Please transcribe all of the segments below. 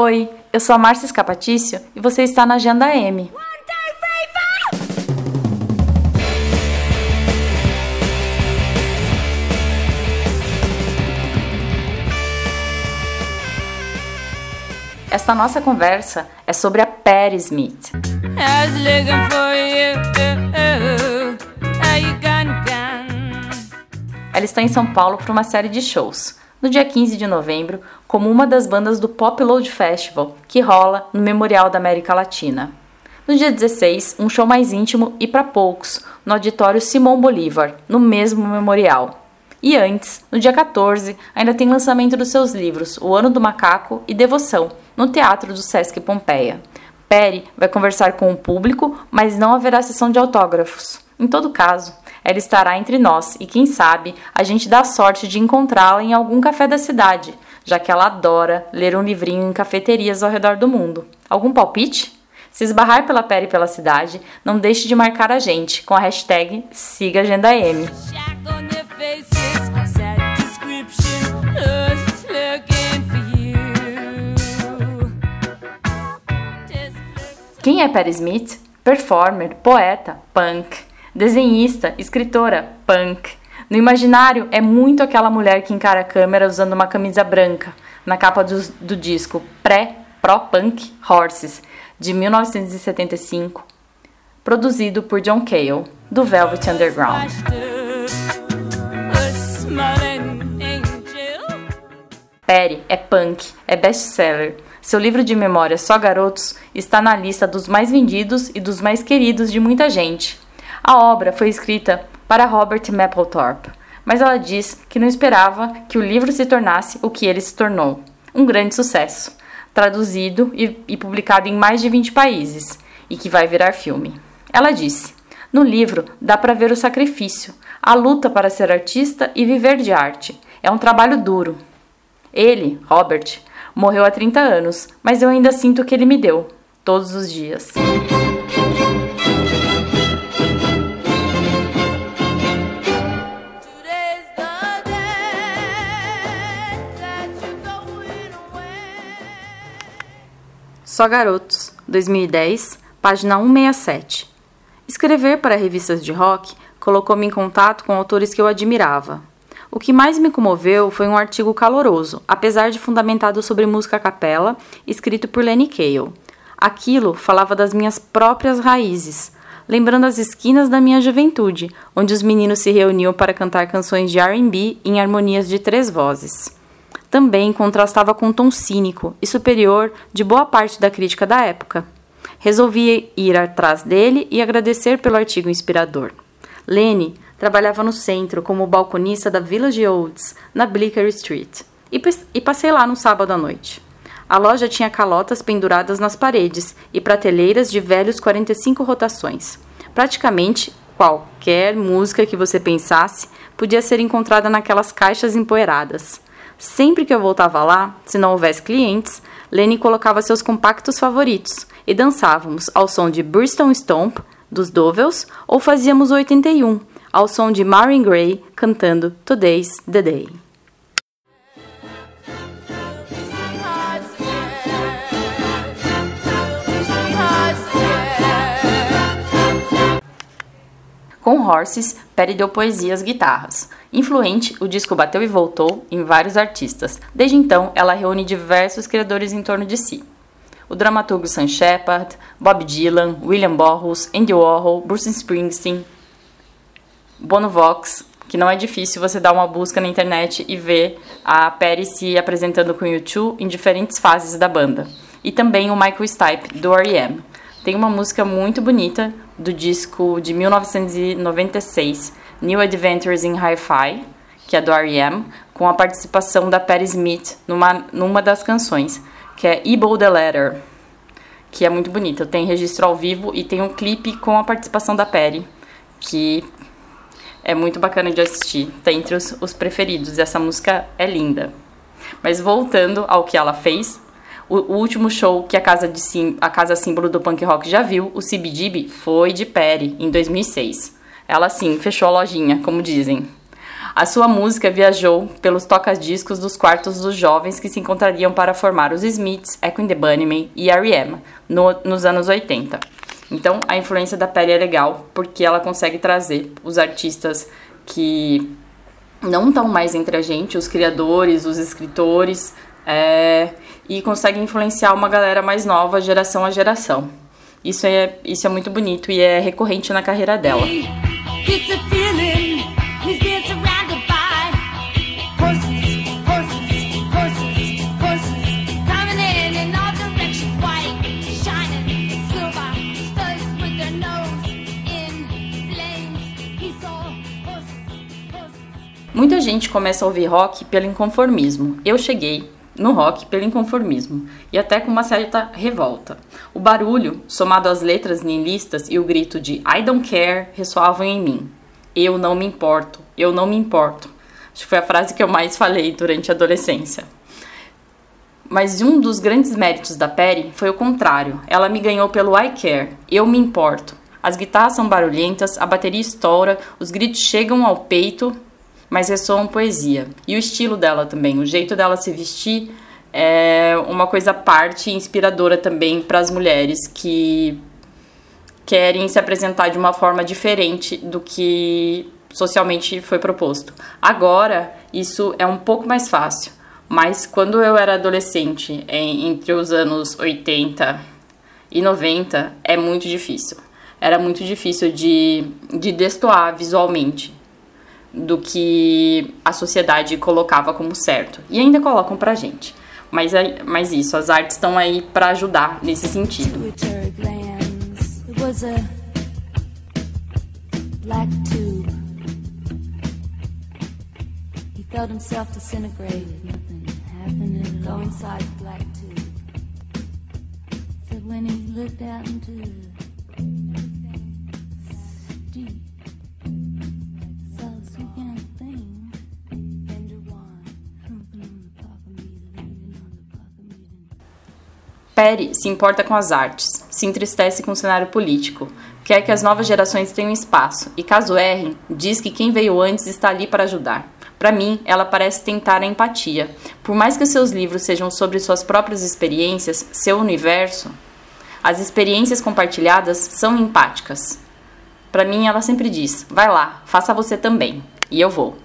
Oi, eu sou a Márcia Escapatício e você está na Agenda M. Esta nossa conversa é sobre a Perry Smith. Ela está em São Paulo para uma série de shows. No dia 15 de novembro, como uma das bandas do Pop Load Festival, que rola no Memorial da América Latina. No dia 16, um show mais íntimo e para poucos, no auditório Simão Bolívar, no mesmo memorial. E antes, no dia 14, ainda tem lançamento dos seus livros O Ano do Macaco e Devoção, no Teatro do Sesc Pompeia. Perry vai conversar com o público, mas não haverá sessão de autógrafos. Em todo caso, ela estará entre nós e quem sabe a gente dá sorte de encontrá-la em algum café da cidade, já que ela adora ler um livrinho em cafeterias ao redor do mundo. Algum palpite? Se esbarrar pela Perry pela cidade, não deixe de marcar a gente com a hashtag SigaAgendaM. Quem é Perry Smith? Performer, poeta, punk, desenhista, escritora, punk. No imaginário, é muito aquela mulher que encara a câmera usando uma camisa branca, na capa do, do disco Pré-Pro-Punk Horses, de 1975, produzido por John Cale, do Velvet Underground. Perry é punk, é best-seller. Seu livro de memórias Só Garotos está na lista dos mais vendidos e dos mais queridos de muita gente. A obra foi escrita para Robert Mapplethorpe, mas ela diz que não esperava que o livro se tornasse o que ele se tornou um grande sucesso, traduzido e, e publicado em mais de 20 países e que vai virar filme. Ela disse: No livro dá para ver o sacrifício, a luta para ser artista e viver de arte. É um trabalho duro, ele, Robert, morreu há 30 anos, mas eu ainda sinto o que ele me deu, todos os dias. Só Garotos, 2010, página 167. Escrever para revistas de rock colocou-me em contato com autores que eu admirava, o que mais me comoveu foi um artigo caloroso, apesar de fundamentado sobre música a capela, escrito por Lenny Kayle. Aquilo falava das minhas próprias raízes, lembrando as esquinas da minha juventude, onde os meninos se reuniam para cantar canções de R&B em harmonias de três vozes. Também contrastava com o tom cínico e superior de boa parte da crítica da época. Resolvi ir atrás dele e agradecer pelo artigo inspirador. Lenny trabalhava no centro como balconista da Village Oats, na Bleecker Street, e passei lá no sábado à noite. A loja tinha calotas penduradas nas paredes e prateleiras de velhos 45 rotações. Praticamente qualquer música que você pensasse podia ser encontrada naquelas caixas empoeiradas. Sempre que eu voltava lá, se não houvesse clientes, Lenny colocava seus compactos favoritos e dançávamos ao som de Bristol Stomp, dos Dovels, ou fazíamos 81, ao som de Marvin Gaye cantando Today's the Day. Com Horses, Perry deu poesia às guitarras. Influente, o disco bateu e voltou em vários artistas. Desde então, ela reúne diversos criadores em torno de si. O dramaturgo Sam Shepard, Bob Dylan, William Burroughs, Andy Warhol, Bruce Springsteen, Bono Vox, que não é difícil você dar uma busca na internet e ver a Perry se apresentando com o YouTube em diferentes fases da banda. E também o Michael Stipe, do R.E.M. Tem uma música muito bonita do disco de 1996, New Adventures in Hi-Fi, que é do R.E.M., com a participação da Perry Smith numa, numa das canções, que é Evil the Letter, que é muito bonita. Tem registro ao vivo e tem um clipe com a participação da Perry, que é muito bacana de assistir, tá entre os, os preferidos. Essa música é linda. Mas voltando ao que ela fez, o, o, último show que a casa, de sim, a casa símbolo do punk rock já viu, o CBGB, foi de Perry, em 2006. Ela sim, fechou a lojinha, como dizem. A sua música viajou pelos toca-discos dos quartos dos jovens que se encontrariam para formar os Smiths, Echo and the Bunnymen e R.E.M. No, nos anos 80. Então, a influência da Perry é legal porque ela consegue trazer os artistas que não estão mais entre a gente, os criadores, os escritores, é, e consegue influenciar uma galera mais nova, geração a geração. Isso é, isso é muito bonito e é recorrente na carreira dela. Muita gente começa a ouvir rock pelo inconformismo. Eu cheguei no rock pelo inconformismo e até com uma certa revolta. O barulho, somado às letras nihilistas e o grito de I don't care ressoavam em mim. Eu não me importo, eu não me importo. Acho que foi a frase que eu mais falei durante a adolescência. Mas um dos grandes méritos da Perry foi o contrário. Ela me ganhou pelo I care, eu me importo. As guitarras são barulhentas, a bateria estoura, os gritos chegam ao peito mas ressoam poesia. E o estilo dela também, o jeito dela se vestir é uma coisa parte inspiradora também para as mulheres que querem se apresentar de uma forma diferente do que socialmente foi proposto. Agora, isso é um pouco mais fácil, mas quando eu era adolescente, entre os anos 80 e 90, é muito difícil. Era muito difícil de, de destoar visualmente do que a sociedade colocava como certo. E ainda colocam pra gente. Mas, é, mas isso, as artes estão aí para ajudar nesse sentido. when he looked out into Perry se importa com as artes, se entristece com o cenário político, quer que as novas gerações tenham espaço e, caso errem, diz que quem veio antes está ali para ajudar. Para mim, ela parece tentar a empatia. Por mais que seus livros sejam sobre suas próprias experiências, seu universo, as experiências compartilhadas são empáticas. Para mim, ela sempre diz: vai lá, faça você também. E eu vou.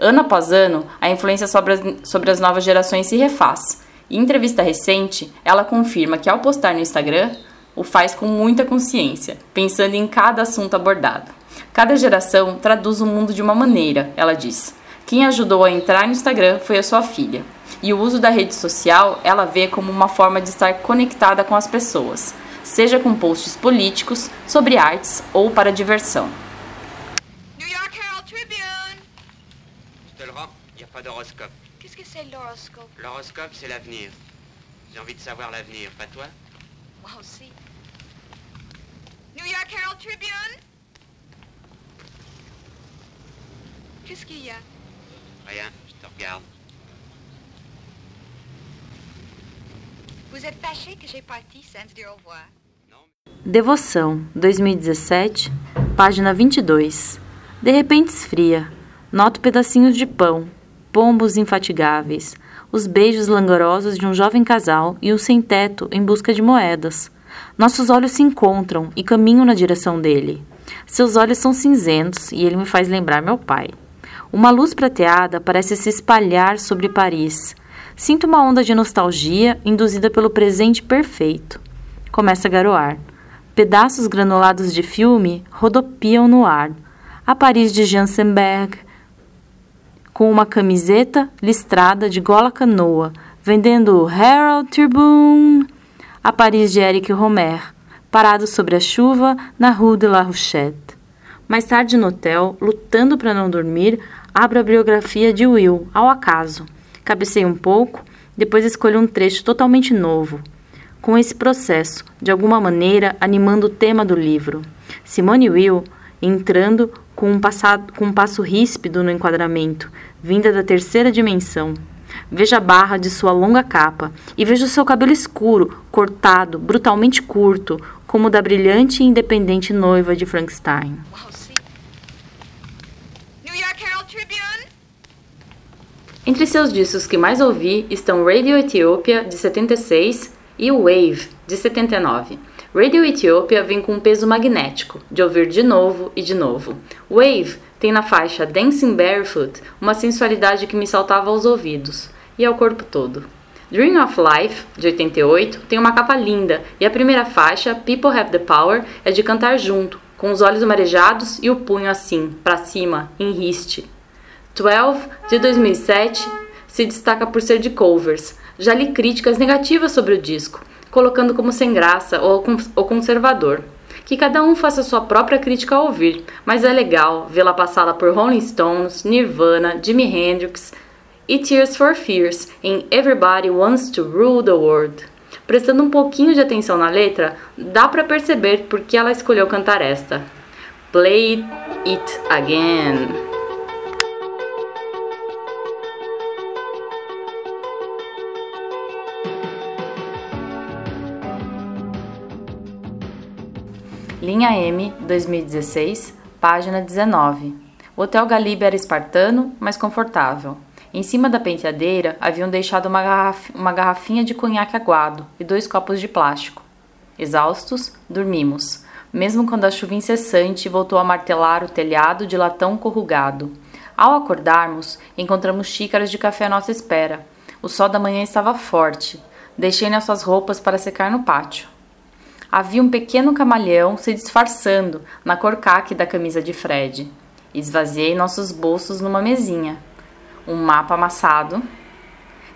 Ano após ano, a influência sobre as, sobre as novas gerações se refaz em entrevista recente, ela confirma que ao postar no Instagram, o faz com muita consciência, pensando em cada assunto abordado. Cada geração traduz o mundo de uma maneira, ela diz. Quem ajudou a entrar no Instagram foi a sua filha. E o uso da rede social ela vê como uma forma de estar conectada com as pessoas, seja com posts políticos, sobre artes ou para diversão. New York Herald Tribune. Il a pas d'horoscope. Que c'est l'horoscope L'horoscope, c'est l'avenir. J'ai envie de savoir l'avenir, pas toi Moi aussi. New York Herald Tribune Qu'est-ce qu'il y a Rien, je te regarde. Vous êtes fâché que j'ai parti sans dire au revoir Devoção, 2017, página 22. De repente esfria. Noto pedacinhos de pão, pombos infatigáveis, os beijos langorosos de um jovem casal e o sem-teto em busca de moedas. Nossos olhos se encontram e caminham na direção dele. Seus olhos são cinzentos e ele me faz lembrar meu pai. Uma luz prateada parece se espalhar sobre Paris. Sinto uma onda de nostalgia induzida pelo presente perfeito. Começa a garoar. Pedaços granulados de filme rodopiam no ar. A Paris de Jansenberg, com uma camiseta listrada de gola canoa, vendendo Herald Tribune a Paris de Eric Romer, parado sobre a chuva na Rue de la Rochette. Mais tarde no hotel, lutando para não dormir, abro a biografia de Will, ao acaso. Cabecei um pouco, depois escolho um trecho totalmente novo. Com esse processo, de alguma maneira, animando o tema do livro. Simone Will entrando com um, passado, com um passo ríspido no enquadramento, vinda da terceira dimensão. Veja a barra de sua longa capa e veja o seu cabelo escuro, cortado, brutalmente curto, como o da brilhante e independente noiva de Frankenstein. Entre seus discos que mais ouvi estão Radio Ethiopia, de 76, e Wave, de 79. Radio Ethiopia vem com um peso magnético, de ouvir de novo e de novo. Wave tem na faixa Dancing Barefoot uma sensualidade que me saltava aos ouvidos e ao corpo todo. Dream of Life, de 88, tem uma capa linda e a primeira faixa, People Have the Power, é de cantar junto, com os olhos marejados e o punho assim, para cima, em riste. 12, de 2007, se destaca por ser de covers. Já li críticas negativas sobre o disco, colocando como sem graça ou, conservador. Que cada um faça sua própria crítica ao ouvir, mas é legal vê-la passada por Rolling Stones, Nirvana, Jimi Hendrix e Tears for Fears em Everybody Wants to Rule the World. Prestando um pouquinho de atenção na letra, dá para perceber por que ela escolheu cantar esta. Play It Again. Linha M, 2016, página 19. O Hotel Galiba era espartano, mas confortável. Em cima da penteadeira haviam deixado uma, garraf uma garrafinha de conhaque aguado e dois copos de plástico. Exaustos, dormimos, mesmo quando a chuva incessante voltou a martelar o telhado de latão corrugado. Ao acordarmos, encontramos xícaras de café à nossa espera. O sol da manhã estava forte. Deixei nossas roupas para secar no pátio havia um pequeno camaleão se disfarçando na cor caque da camisa de Fred. Esvaziei nossos bolsos numa mesinha. Um mapa amassado,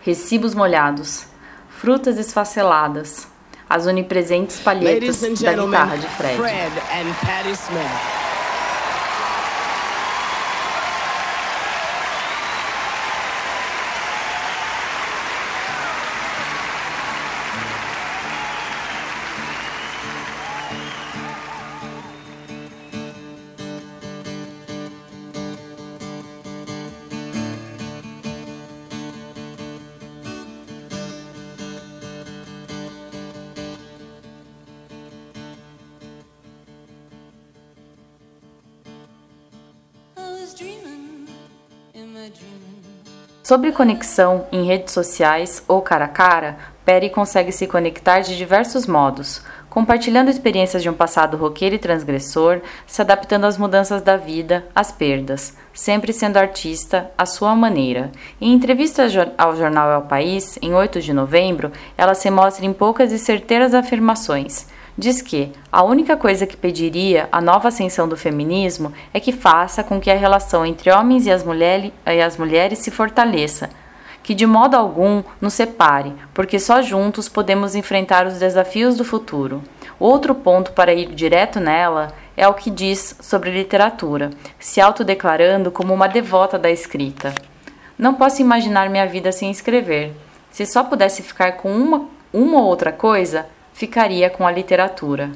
recibos molhados, frutas esfaceladas, as onipresentes palhetas da guitarra de Fred. Fred Sobre conexão em redes sociais ou cara a cara, Perry consegue se conectar de diversos modos, compartilhando experiências de um passado roqueiro e transgressor, se adaptando às mudanças da vida, às perdas, sempre sendo artista à sua maneira. Em entrevista ao jornal El País, em 8 de novembro, ela se mostra em poucas e certeiras afirmações diz que a única coisa que pediria a nova ascensão do feminismo é que faça com que a relação entre homens e as, mulher, e as mulheres se fortaleça, que de modo algum nos separe, porque só juntos podemos enfrentar os desafios do futuro. Outro ponto para ir direto nela é o que diz sobre literatura, se autodeclarando como uma devota da escrita. Não posso imaginar minha vida sem escrever. Se só pudesse ficar com uma, uma ou outra coisa, ficaria com a literatura.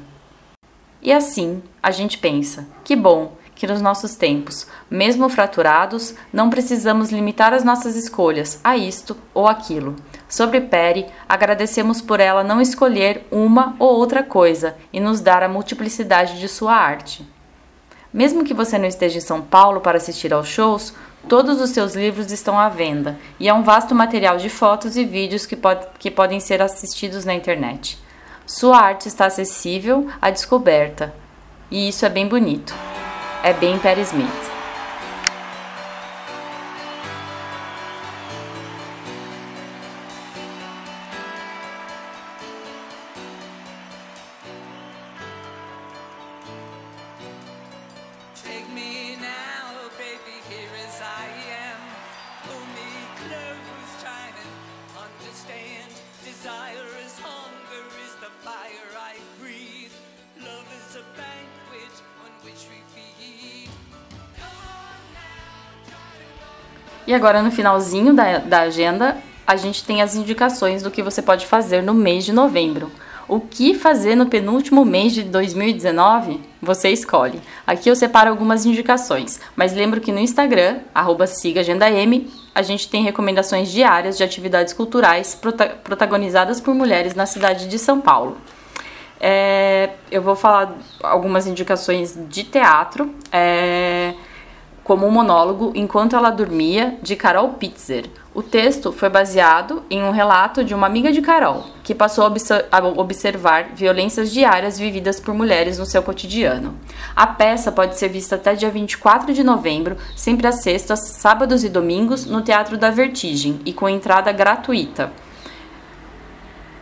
E assim, a gente pensa: que bom que nos nossos tempos, mesmo fraturados, não precisamos limitar as nossas escolhas a isto ou aquilo. Sobre Perry, agradecemos por ela não escolher uma ou outra coisa e nos dar a multiplicidade de sua arte. Mesmo que você não esteja em São Paulo para assistir aos shows, todos os seus livros estão à venda e é um vasto material de fotos e vídeos que, que podem ser assistidos na internet. Sua arte está acessível à descoberta, e isso é bem bonito. É bem Perry Smith. E agora no finalzinho da, da agenda, a gente tem as indicações do que você pode fazer no mês de novembro. O que fazer no penúltimo mês de 2019? Você escolhe. Aqui eu separo algumas indicações, mas lembro que no Instagram, arroba a gente tem recomendações diárias de atividades culturais prota protagonizadas por mulheres na cidade de São Paulo. É, eu vou falar algumas indicações de teatro. É, como um monólogo Enquanto Ela Dormia, de Carol Pitzer. O texto foi baseado em um relato de uma amiga de Carol, que passou a observar violências diárias vividas por mulheres no seu cotidiano. A peça pode ser vista até dia 24 de novembro, sempre às sextas, sábados e domingos, no Teatro da Vertigem e com entrada gratuita.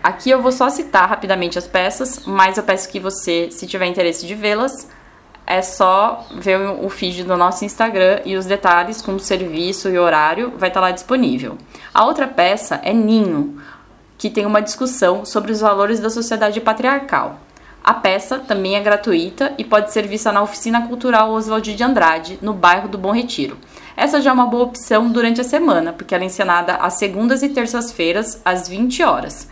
Aqui eu vou só citar rapidamente as peças, mas eu peço que você, se tiver interesse de vê-las, é só ver o feed do nosso Instagram e os detalhes com o serviço e horário vai estar lá disponível. A outra peça é Ninho, que tem uma discussão sobre os valores da sociedade patriarcal. A peça também é gratuita e pode ser vista na Oficina Cultural Oswald de Andrade, no bairro do Bom Retiro. Essa já é uma boa opção durante a semana, porque ela é encenada às segundas e terças-feiras, às 20 horas.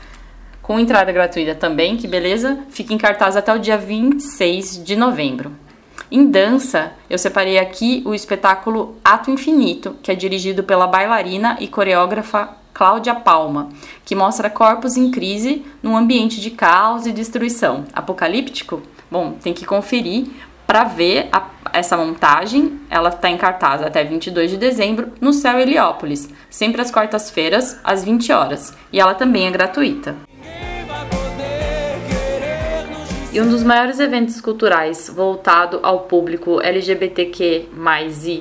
Com entrada gratuita também, que beleza? Fica em cartaz até o dia 26 de novembro. Em dança, eu separei aqui o espetáculo Ato Infinito, que é dirigido pela bailarina e coreógrafa Cláudia Palma, que mostra corpos em crise num ambiente de caos e destruição. Apocalíptico? Bom, tem que conferir para ver a, essa montagem. Ela está em cartaz até 22 de dezembro no Céu Heliópolis, sempre às quartas-feiras, às 20 horas. E ela também é gratuita. E um dos maiores eventos culturais voltado ao público LGBTQ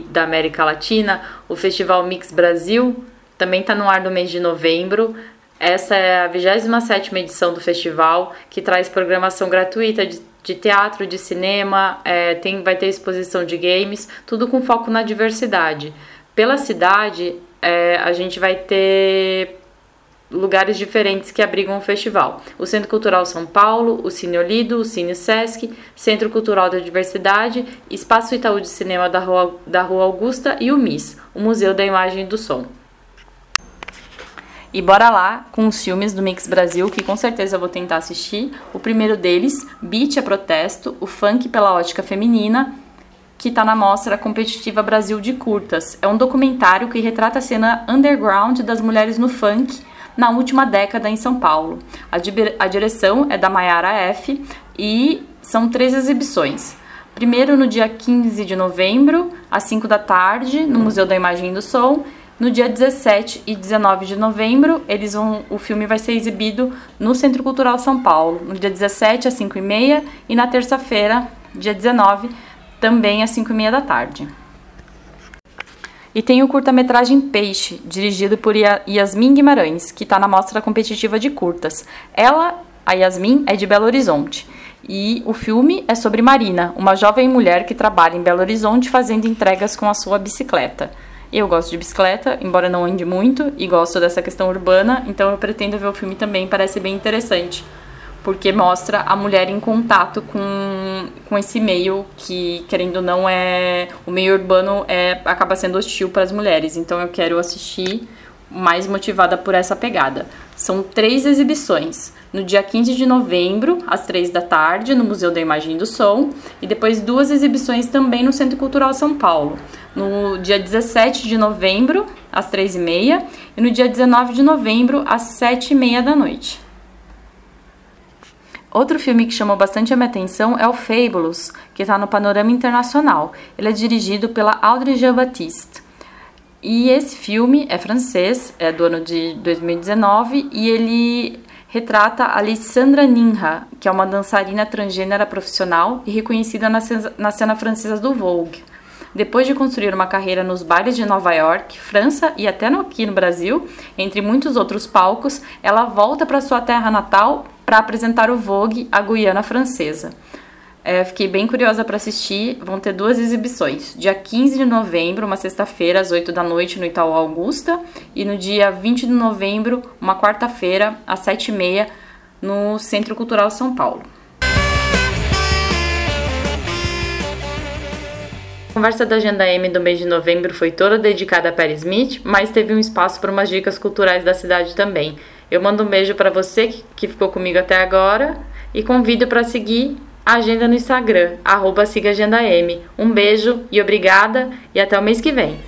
da América Latina, o Festival Mix Brasil, também está no ar no mês de novembro. Essa é a 27 edição do festival, que traz programação gratuita de, de teatro, de cinema, é, tem, vai ter exposição de games, tudo com foco na diversidade. Pela cidade, é, a gente vai ter lugares diferentes que abrigam o festival. O Centro Cultural São Paulo, o Cine Olido, o Cine Sesc, Centro Cultural da Diversidade, Espaço Itaú de Cinema da Rua, da Rua Augusta e o MIS, o Museu da Imagem e do Som. E bora lá com os filmes do Mix Brasil, que com certeza eu vou tentar assistir. O primeiro deles, Beat é Protesto, o funk pela ótica feminina, que está na mostra competitiva Brasil de Curtas. É um documentário que retrata a cena underground das mulheres no funk, na última década em São Paulo. A, direção é da Maiara F e são três exibições. Primeiro no dia 15 de novembro, às 5 da tarde, no Museu da Imagem e do Som. No dia 17 e 19 de novembro, eles vão, o filme vai ser exibido no Centro Cultural São Paulo, no dia 17 às 5 e meia e na terça-feira, dia 19, também às 5 e meia da tarde. E tem o curta-metragem Peixe, dirigido por Yasmin Guimarães, que está na mostra competitiva de curtas. Ela, a Yasmin, é de Belo Horizonte. E o filme é sobre Marina, uma jovem mulher que trabalha em Belo Horizonte fazendo entregas com a sua bicicleta. Eu gosto de bicicleta, embora não ande muito, e gosto dessa questão urbana, então eu pretendo ver o filme também, parece bem interessante porque mostra a mulher em contato com, com esse meio que, querendo ou não, é o meio urbano é acaba sendo hostil para as mulheres. Então eu quero assistir mais motivada por essa pegada. São três exibições. No dia 15 de novembro, às três da tarde, no Museu da Imagem e do Som, e depois duas exibições também no Centro Cultural São Paulo. No dia 17 de novembro, às três e meia, e no dia 19 de novembro, às sete e meia da noite. Outro filme que chamou bastante a minha atenção é o Fabulous, que está no panorama internacional. Ele é dirigido pela Audrey Jean-Baptiste. E esse filme é francês, é do ano de 2019, e ele retrata a Alessandra Ninha, que é uma dançarina transgênera profissional e reconhecida na cena, na cena francesa do Vogue. Depois de construir uma carreira nos bailes de Nova York, França e até aqui no Brasil, entre muitos outros palcos, ela volta para sua terra natal para apresentar o Vogue à Guiana Francesa. É, fiquei bem curiosa para assistir. Vão ter duas exibições. Dia 15 de novembro, uma sexta-feira, às 8 da noite, no Itaú Augusta. E no dia 20 de novembro, uma quarta-feira, às 7h30, no Centro Cultural São Paulo. A conversa da Agenda M do mês de novembro foi toda dedicada a Perry Smith, mas teve um espaço para umas dicas culturais da cidade também. Eu mando um beijo para você que ficou comigo até agora e convido para seguir a agenda no Instagram, arroba Um beijo e obrigada e até o mês que vem.